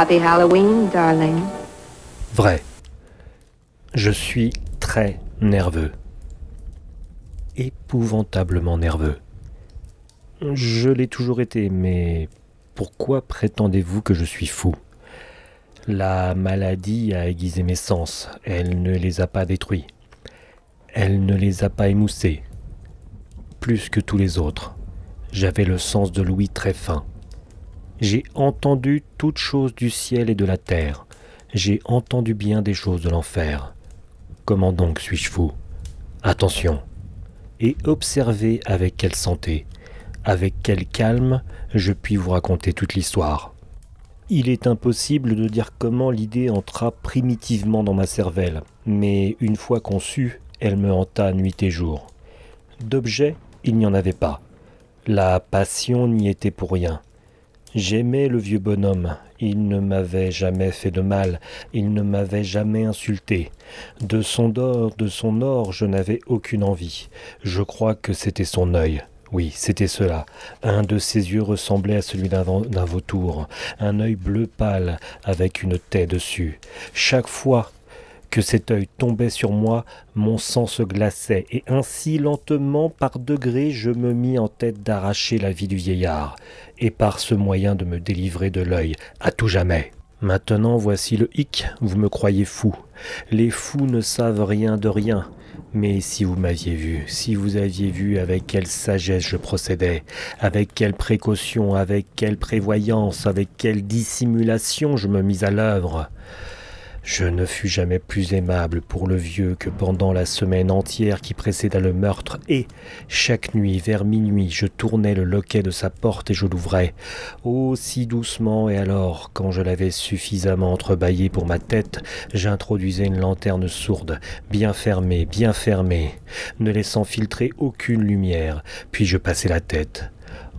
Happy Halloween, darling. Vrai. Je suis très nerveux. Épouvantablement nerveux. Je l'ai toujours été, mais pourquoi prétendez-vous que je suis fou? La maladie a aiguisé mes sens, elle ne les a pas détruits. Elle ne les a pas émoussés. Plus que tous les autres, j'avais le sens de l'ouïe très fin. J'ai entendu toutes choses du ciel et de la terre. J'ai entendu bien des choses de l'enfer. Comment donc suis-je fou? Attention. Et observez avec quelle santé, avec quel calme je puis vous raconter toute l'histoire. Il est impossible de dire comment l'idée entra primitivement dans ma cervelle, mais une fois conçue, elle me hanta nuit et jour. D'objet, il n'y en avait pas. La passion n'y était pour rien. J'aimais le vieux bonhomme. Il ne m'avait jamais fait de mal, il ne m'avait jamais insulté. De son or, de son or, je n'avais aucune envie. Je crois que c'était son œil. Oui, c'était cela. Un de ses yeux ressemblait à celui d'un vautour, un œil bleu pâle avec une taie dessus. Chaque fois que cet œil tombait sur moi, mon sang se glaçait, et ainsi lentement, par degrés, je me mis en tête d'arracher la vie du vieillard, et par ce moyen de me délivrer de l'œil, à tout jamais. Maintenant voici le hic, vous me croyez fou. Les fous ne savent rien de rien. Mais si vous m'aviez vu, si vous aviez vu avec quelle sagesse je procédais, avec quelle précaution, avec quelle prévoyance, avec quelle dissimulation je me mis à l'œuvre. Je ne fus jamais plus aimable pour le vieux que pendant la semaine entière qui précéda le meurtre, et chaque nuit, vers minuit, je tournais le loquet de sa porte et je l'ouvrais. Oh, si doucement, et alors, quand je l'avais suffisamment entrebâillé pour ma tête, j'introduisais une lanterne sourde, bien fermée, bien fermée, ne laissant filtrer aucune lumière, puis je passais la tête.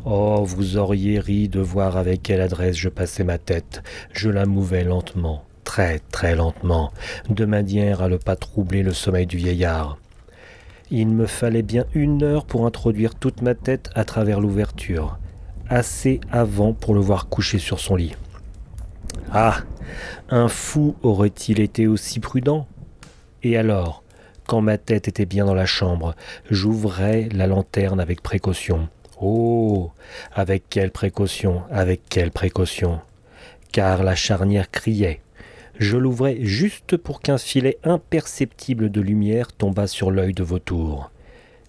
Oh, vous auriez ri de voir avec quelle adresse je passais ma tête. Je la mouvais lentement, très très lentement, de manière à ne pas troubler le sommeil du vieillard. Il me fallait bien une heure pour introduire toute ma tête à travers l'ouverture, assez avant pour le voir couché sur son lit. Ah! Un fou aurait-il été aussi prudent? Et alors, quand ma tête était bien dans la chambre, j'ouvrais la lanterne avec précaution. Oh! Avec quelle précaution? Avec quelle précaution? Car la charnière criait, je l'ouvrais juste pour qu'un filet imperceptible de lumière tombât sur l'œil de vautour.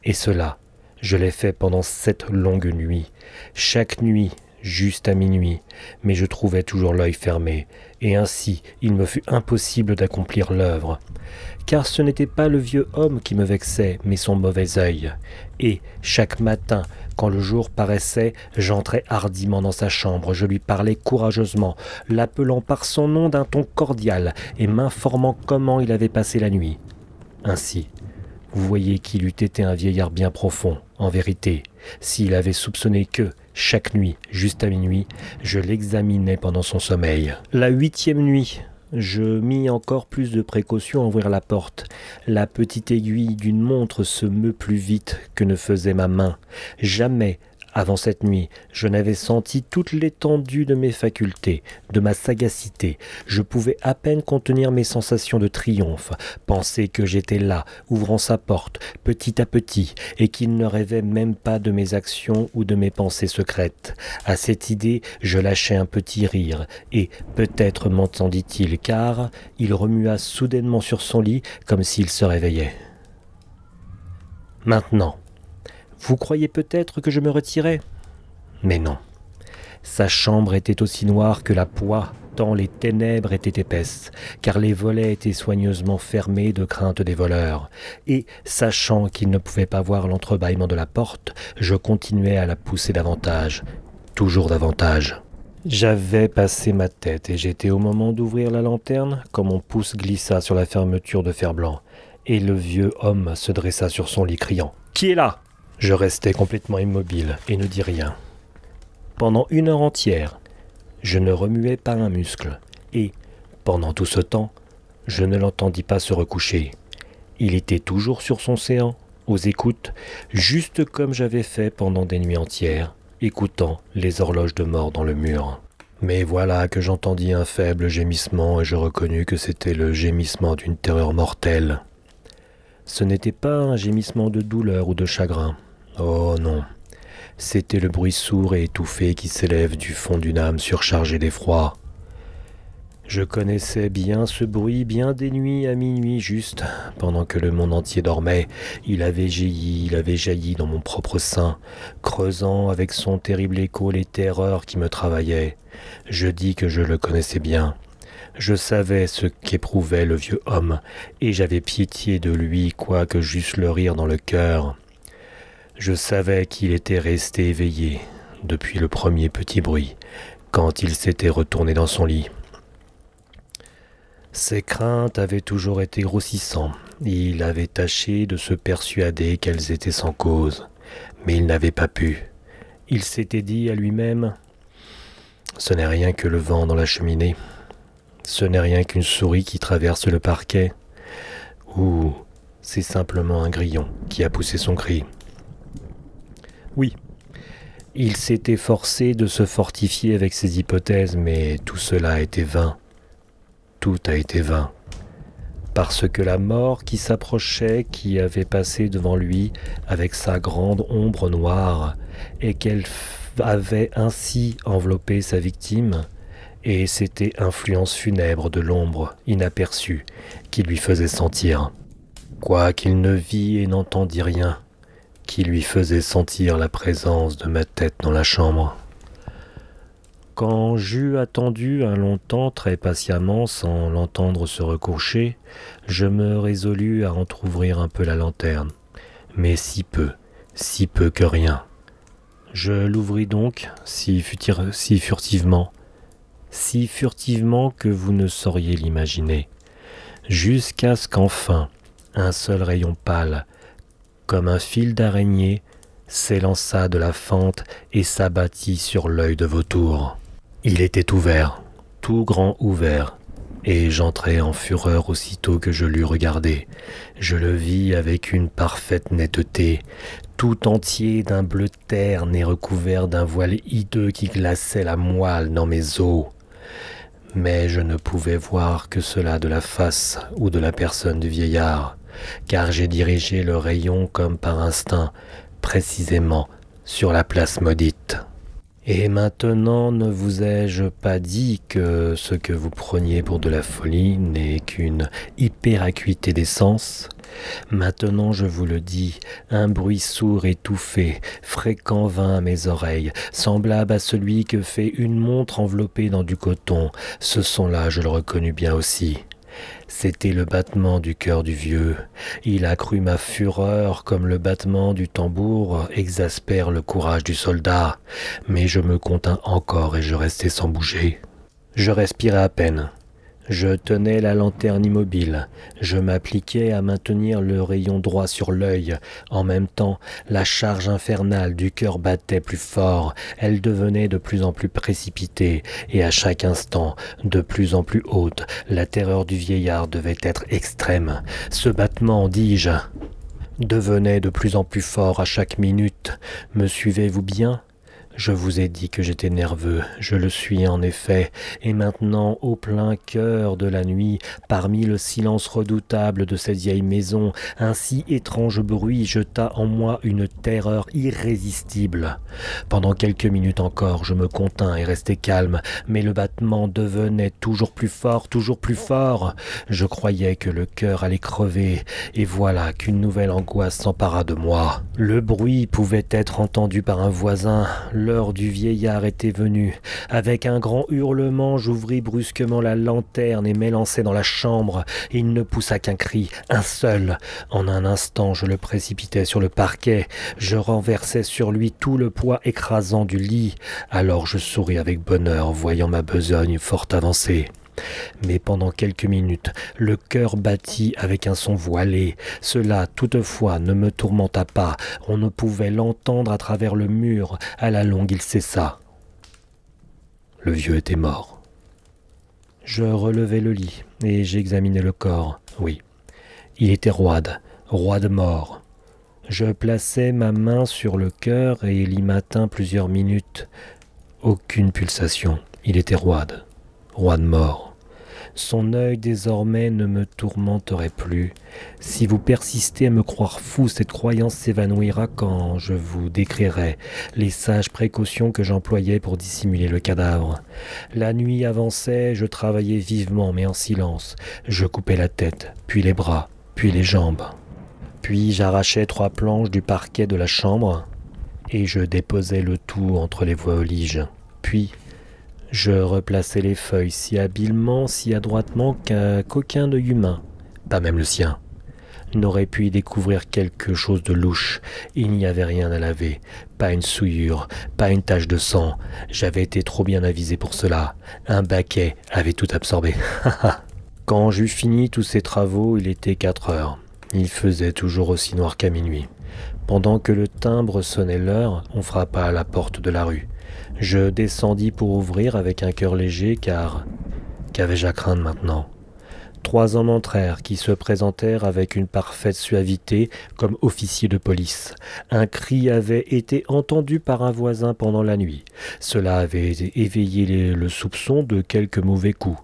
Et cela, je l'ai fait pendant sept longues nuits, chaque nuit juste à minuit, mais je trouvais toujours l'œil fermé, et ainsi il me fut impossible d'accomplir l'œuvre. Car ce n'était pas le vieux homme qui me vexait, mais son mauvais œil. Et chaque matin, quand le jour paraissait, j'entrais hardiment dans sa chambre, je lui parlais courageusement, l'appelant par son nom d'un ton cordial, et m'informant comment il avait passé la nuit. Ainsi, vous voyez qu'il eût été un vieillard bien profond, en vérité, s'il avait soupçonné que, chaque nuit, juste à minuit, je l'examinais pendant son sommeil. La huitième nuit, je mis encore plus de précaution à ouvrir la porte. La petite aiguille d'une montre se meut plus vite que ne faisait ma main. Jamais, avant cette nuit, je n'avais senti toute l'étendue de mes facultés, de ma sagacité. Je pouvais à peine contenir mes sensations de triomphe, penser que j'étais là, ouvrant sa porte, petit à petit, et qu'il ne rêvait même pas de mes actions ou de mes pensées secrètes. À cette idée, je lâchai un petit rire, et peut-être m'entendit-il, car il remua soudainement sur son lit comme s'il se réveillait. Maintenant, vous croyez peut-être que je me retirais? Mais non. Sa chambre était aussi noire que la poix, tant les ténèbres étaient épaisses, car les volets étaient soigneusement fermés de crainte des voleurs. Et, sachant qu'il ne pouvait pas voir l'entrebâillement de la porte, je continuai à la pousser davantage. toujours davantage. J'avais passé ma tête et j'étais au moment d'ouvrir la lanterne quand mon pouce glissa sur la fermeture de fer blanc et le vieux homme se dressa sur son lit criant ⁇ Qui est là ?⁇ Je restai complètement immobile et ne dis rien. Pendant une heure entière, je ne remuais pas un muscle et, pendant tout ce temps, je ne l'entendis pas se recoucher. Il était toujours sur son séant, aux écoutes, juste comme j'avais fait pendant des nuits entières écoutant les horloges de mort dans le mur. Mais voilà que j'entendis un faible gémissement et je reconnus que c'était le gémissement d'une terreur mortelle. Ce n'était pas un gémissement de douleur ou de chagrin. Oh non. C'était le bruit sourd et étouffé qui s'élève du fond d'une âme surchargée d'effroi. Je connaissais bien ce bruit bien des nuits à minuit juste, pendant que le monde entier dormait. Il avait jailli, il avait jailli dans mon propre sein, creusant avec son terrible écho les terreurs qui me travaillaient. Je dis que je le connaissais bien. Je savais ce qu'éprouvait le vieux homme, et j'avais pitié de lui, quoique j'eusse le rire dans le cœur. Je savais qu'il était resté éveillé depuis le premier petit bruit, quand il s'était retourné dans son lit. Ses craintes avaient toujours été grossissantes. Il avait tâché de se persuader qu'elles étaient sans cause, mais il n'avait pas pu. Il s'était dit à lui-même Ce n'est rien que le vent dans la cheminée. Ce n'est rien qu'une souris qui traverse le parquet. Ou c'est simplement un grillon qui a poussé son cri. Oui, il s'était forcé de se fortifier avec ses hypothèses, mais tout cela était vain. Tout a été vain. Parce que la mort qui s'approchait, qui avait passé devant lui avec sa grande ombre noire, et qu'elle avait ainsi enveloppé sa victime, et c'était influence funèbre de l'ombre inaperçue qui lui faisait sentir, quoiqu'il ne vit et n'entendit rien, qui lui faisait sentir la présence de ma tête dans la chambre. Quand j'eus attendu un long temps très patiemment sans l'entendre se recoucher, je me résolus à entr'ouvrir un peu la lanterne, mais si peu, si peu que rien. Je l'ouvris donc, si, si furtivement, si furtivement que vous ne sauriez l'imaginer, jusqu'à ce qu'enfin un seul rayon pâle, comme un fil d'araignée, s'élança de la fente et s'abattit sur l'œil de vautour. Il était ouvert, tout grand ouvert, et j'entrai en fureur aussitôt que je l'eus regardé. Je le vis avec une parfaite netteté, tout entier d'un bleu terne et recouvert d'un voile hideux qui glaçait la moelle dans mes os. Mais je ne pouvais voir que cela de la face ou de la personne du vieillard, car j'ai dirigé le rayon comme par instinct, précisément sur la place maudite. Et maintenant, ne vous ai-je pas dit que ce que vous preniez pour de la folie n'est qu'une hyperacuité des sens? Maintenant je vous le dis, un bruit sourd étouffé, fréquent vint à mes oreilles, semblable à celui que fait une montre enveloppée dans du coton. Ce son-là, je le reconnus bien aussi. C'était le battement du cœur du vieux. Il accrut ma fureur comme le battement du tambour exaspère le courage du soldat. Mais je me contins encore et je restai sans bouger. Je respirais à peine. Je tenais la lanterne immobile, je m'appliquais à maintenir le rayon droit sur l'œil. En même temps, la charge infernale du cœur battait plus fort, elle devenait de plus en plus précipitée, et à chaque instant de plus en plus haute. La terreur du vieillard devait être extrême. Ce battement, dis-je, devenait de plus en plus fort à chaque minute. Me suivez-vous bien? Je vous ai dit que j'étais nerveux, je le suis en effet, et maintenant, au plein cœur de la nuit, parmi le silence redoutable de cette vieille maison, un si étrange bruit jeta en moi une terreur irrésistible. Pendant quelques minutes encore, je me contins et restai calme, mais le battement devenait toujours plus fort, toujours plus fort. Je croyais que le cœur allait crever, et voilà qu'une nouvelle angoisse s'empara de moi. Le bruit pouvait être entendu par un voisin, L'heure du vieillard était venue. Avec un grand hurlement, j'ouvris brusquement la lanterne et m'élançai dans la chambre. Il ne poussa qu'un cri, un seul. En un instant, je le précipitai sur le parquet. Je renversai sur lui tout le poids écrasant du lit. Alors je souris avec bonheur, voyant ma besogne fort avancée. Mais pendant quelques minutes, le cœur battit avec un son voilé. Cela, toutefois, ne me tourmenta pas. On ne pouvait l'entendre à travers le mur. À la longue, il cessa. Le vieux était mort. Je relevai le lit et j'examinai le corps. Oui, il était roide, roide mort. Je plaçai ma main sur le cœur et il y matin plusieurs minutes. Aucune pulsation. Il était roide, roide mort. Son œil désormais ne me tourmenterait plus. Si vous persistez à me croire fou, cette croyance s'évanouira quand je vous décrirai les sages précautions que j'employais pour dissimuler le cadavre. La nuit avançait, je travaillais vivement mais en silence. Je coupais la tête, puis les bras, puis les jambes. Puis j'arrachais trois planches du parquet de la chambre et je déposais le tout entre les voliges. Puis je replaçai les feuilles si habilement, si adroitement qu'aucun œil humain, pas même le sien, n'aurait pu y découvrir quelque chose de louche. Il n'y avait rien à laver, pas une souillure, pas une tache de sang. J'avais été trop bien avisé pour cela. Un baquet avait tout absorbé. Quand j'eus fini tous ces travaux, il était quatre heures. Il faisait toujours aussi noir qu'à minuit. Pendant que le timbre sonnait l'heure, on frappa à la porte de la rue. Je descendis pour ouvrir avec un cœur léger car qu'avais-je à craindre maintenant? Trois hommes entrèrent qui se présentèrent avec une parfaite suavité comme officiers de police. Un cri avait été entendu par un voisin pendant la nuit. Cela avait éveillé le soupçon de quelques mauvais coups.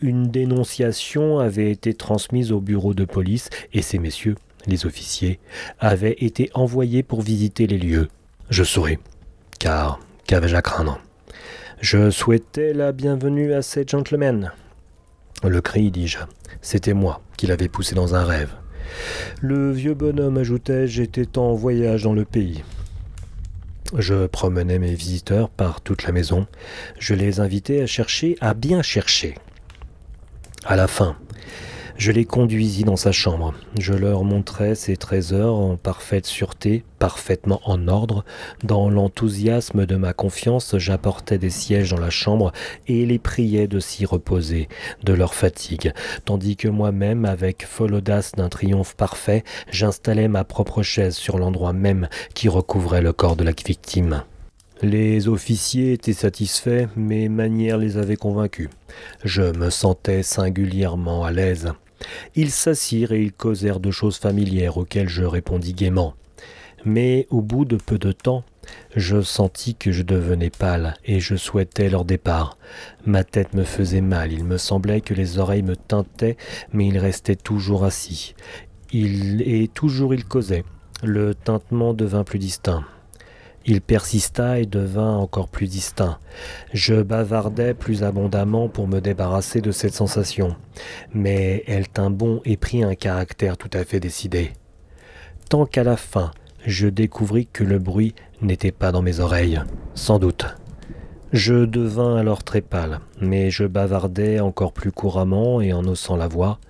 Une dénonciation avait été transmise au bureau de police et ces messieurs, les officiers, avaient été envoyés pour visiter les lieux. Je souris, car Qu'avais-je à craindre? Je souhaitais la bienvenue à ces gentlemen. Le cri, dis-je, c'était moi qui l'avais poussé dans un rêve. Le vieux bonhomme ajoutait J'étais en voyage dans le pays. Je promenais mes visiteurs par toute la maison. Je les invitais à chercher, à bien chercher. À la fin, je les conduisis dans sa chambre. Je leur montrai ses trésors en parfaite sûreté, parfaitement en ordre. Dans l'enthousiasme de ma confiance, j'apportais des sièges dans la chambre et les priais de s'y reposer de leur fatigue, tandis que moi-même, avec folle audace d'un triomphe parfait, j'installais ma propre chaise sur l'endroit même qui recouvrait le corps de la victime. Les officiers étaient satisfaits, mes manières les avaient convaincus. Je me sentais singulièrement à l'aise. Ils s'assirent et ils causèrent de choses familières auxquelles je répondis gaiement. Mais au bout de peu de temps, je sentis que je devenais pâle et je souhaitais leur départ. Ma tête me faisait mal, il me semblait que les oreilles me tintaient, mais ils restaient toujours assis. Il, et toujours ils causaient. Le tintement devint plus distinct. Il persista et devint encore plus distinct. Je bavardai plus abondamment pour me débarrasser de cette sensation, mais elle tint bon et prit un caractère tout à fait décidé. Tant qu'à la fin, je découvris que le bruit n'était pas dans mes oreilles, sans doute. Je devins alors très pâle, mais je bavardai encore plus couramment et en haussant la voix.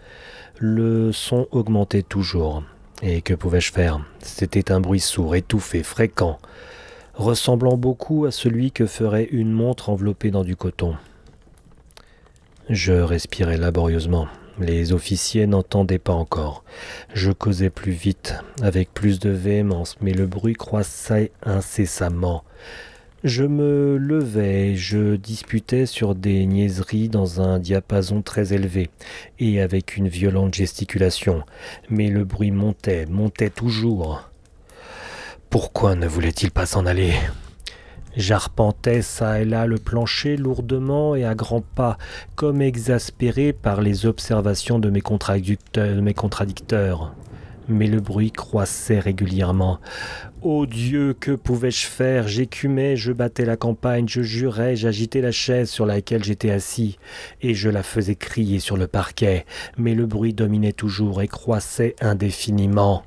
Le son augmentait toujours. Et que pouvais-je faire? C'était un bruit sourd, étouffé, fréquent ressemblant beaucoup à celui que ferait une montre enveloppée dans du coton. Je respirais laborieusement. Les officiers n'entendaient pas encore. Je causais plus vite, avec plus de véhémence, mais le bruit croissait incessamment. Je me levais, je disputais sur des niaiseries dans un diapason très élevé et avec une violente gesticulation, mais le bruit montait, montait toujours. Pourquoi ne voulait-il pas s'en aller? J'arpentais çà et là le plancher lourdement et à grands pas, comme exaspéré par les observations de mes, contradicteurs. Mais le bruit croissait régulièrement. Ô Dieu, que pouvais-je faire? J'écumais, je battais la campagne, je jurais, j'agitais la chaise sur laquelle j'étais assis, et je la faisais crier sur le parquet, mais le bruit dominait toujours et croissait indéfiniment.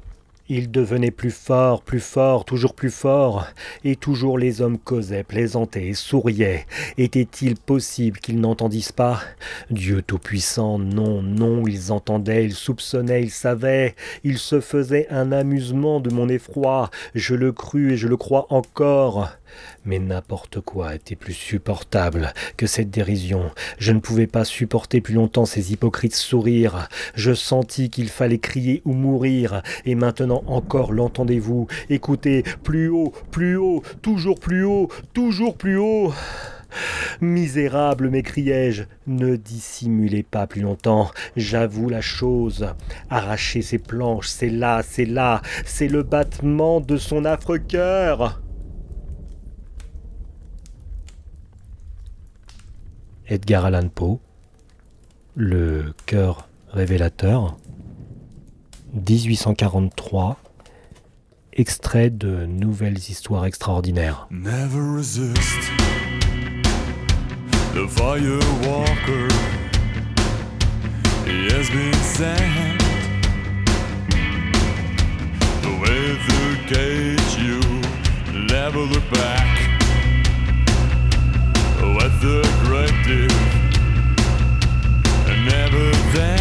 Il devenait plus fort, plus fort, toujours plus fort, et toujours les hommes causaient, plaisantaient et souriaient. Était-il possible qu'ils n'entendissent pas? Dieu Tout-Puissant, non, non, ils entendaient, ils soupçonnaient, ils savaient, ils se faisaient un amusement de mon effroi, je le crus et je le crois encore. Mais n'importe quoi était plus supportable que cette dérision. Je ne pouvais pas supporter plus longtemps ces hypocrites sourires. Je sentis qu'il fallait crier ou mourir. Et maintenant encore l'entendez-vous Écoutez, plus haut, plus haut, toujours plus haut, toujours plus haut. Misérable, m'écriai-je, ne dissimulez pas plus longtemps, j'avoue la chose. Arracher ces planches, c'est là, c'est là, c'est le battement de son affreux cœur. Edgar Allan Poe, Le cœur révélateur, 1843, extrait de Nouvelles histoires extraordinaires. Never resist the fire walker. He has been sent the cage. You never look back. With the great deal, never dance.